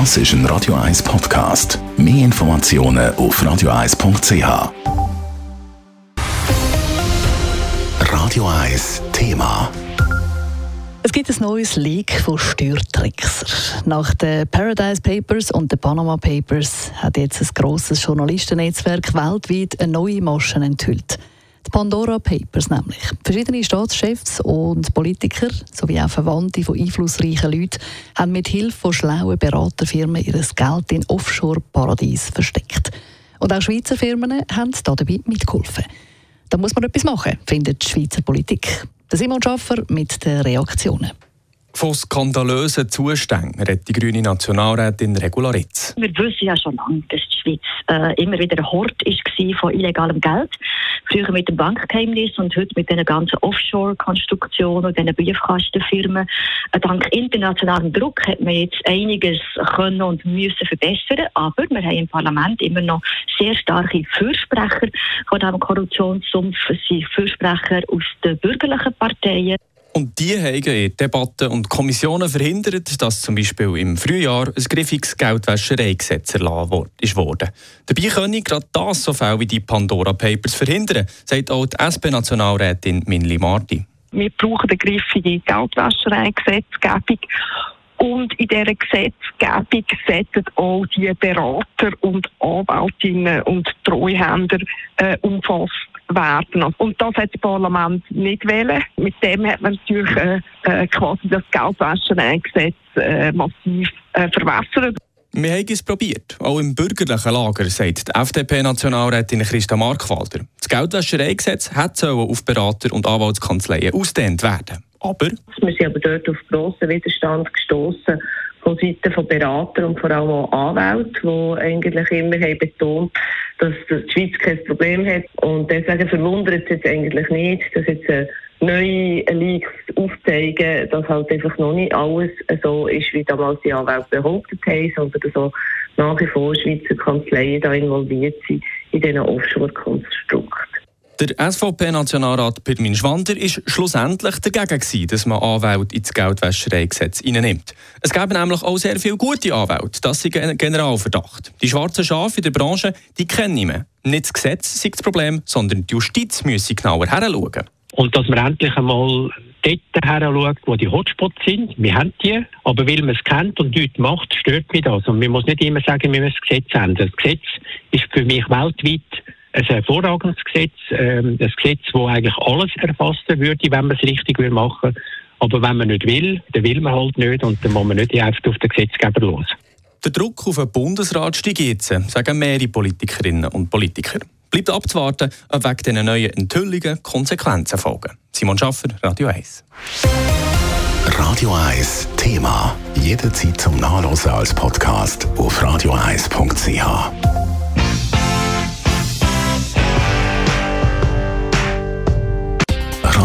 Das ist ein Radio 1 Podcast. Mehr Informationen auf radio1.ch. Radio 1 Thema. Es gibt ein neues Leak von Steuertricksern. Nach den Paradise Papers und den Panama Papers hat jetzt ein grosses Journalistennetzwerk weltweit eine neue Masche enthüllt. Die Pandora Papers nämlich. Verschiedene Staatschefs und Politiker sowie auch Verwandte von einflussreichen Leuten haben mit Hilfe von schlauen Beraterfirmen ihr Geld in Offshore-Paradies versteckt. Und auch Schweizer Firmen haben dabei mitgeholfen. Da muss man etwas machen, findet die Schweizer Politik. Simon Schaffer mit den Reaktionen. Von skandalösen Zuständen redet die grüne Nationalrätin Regularitz. Wir wissen ja schon lange, dass die Schweiz äh, immer wieder ein Hort war von illegalem Geld. Früher mit dem Bankgeheimnis und heute mit den ganzen Offshore-Konstruktionen und diesen Briefkastenfirmen. Äh, dank internationalem Druck hat man jetzt einiges können und müssen verbessern. Aber wir haben im Parlament immer noch sehr starke Fürsprecher von diesem Korruptionssumpf. Es sind Fürsprecher aus den bürgerlichen Parteien. Und die haben in Debatten und Kommissionen verhindert, dass zum Beispiel im Frühjahr ein griffiges Geldwäschereigesetz erlassen worden. Dabei können gerade das so Fälle wie die Pandora Papers verhindern, sagt auch die SP-Nationalrätin Minli Marti. Wir brauchen eine griffige Geldwäschereigesetzgebung. Und in dieser Gesetzgebung sollten auch die Berater und Anwältinnen und Treuhänder äh, umfasst werden. Und das hat das Parlament nicht wählen. Mit dem hat man natürlich äh, äh, quasi das Geldwäschereigesetz äh, massiv äh, verwässert. Wir haben es probiert. Auch im bürgerlichen Lager, sagt die FDP-Nationalrätin Christa Markwalder. Das Geldwäschereigesetz hätte auf Berater und Anwaltskanzleien ausdehnt werden. Aber... Wir sind aber dort auf grossen Widerstand gestoßen von Seiten von Beratern und vor allem auch Anwälten, die eigentlich immer haben betont dass die Schweiz kein Problem hat. Und deswegen verwundert es jetzt eigentlich nicht, dass jetzt neue Leaks aufzeigen, dass halt einfach noch nicht alles so ist, wie damals die Anwälte behauptet haben, sondern dass auch nach wie vor Schweizer Kanzleien da involviert sind in diesen Offshore-Konstrukten. Der SVP-Nationalrat Pirmin Schwander war schlussendlich dagegen, gewesen, dass man Anwälte ins Geldwäschereigesetz hineinnimmt. Es gäbe nämlich auch sehr viele gute Anwälte. Das ist ein Generalverdacht. Die schwarzen Schafe in der Branche, die kennen wir. Nicht das Gesetz ist das Problem, sondern die Justiz müsse genauer heranschauen. Und dass man endlich einmal dort heranschaut, wo die Hotspots sind. Wir haben die, aber weil man es kennt und nichts macht, stört mich das. Und man muss nicht immer sagen, wir müssen das Gesetz ändern. Das Gesetz ist für mich weltweit ein hervorragendes Gesetz, ähm, ein Gesetz, das eigentlich alles erfassen würde, wenn man es richtig machen will. Aber wenn man nicht will, dann will man halt nicht und dann muss man nicht einfach auf den Gesetzgeber los. Der Druck auf den Bundesrat steigt jetzt, sagen mehrere Politikerinnen und Politiker. Bleibt abzuwarten, ob wegen dieser neuen Enthüllungen Konsequenzen folgen. Simon Schaffer, Radio 1. Radio 1 Thema. Jederzeit zum Nachlesen als Podcast auf radio1.ch.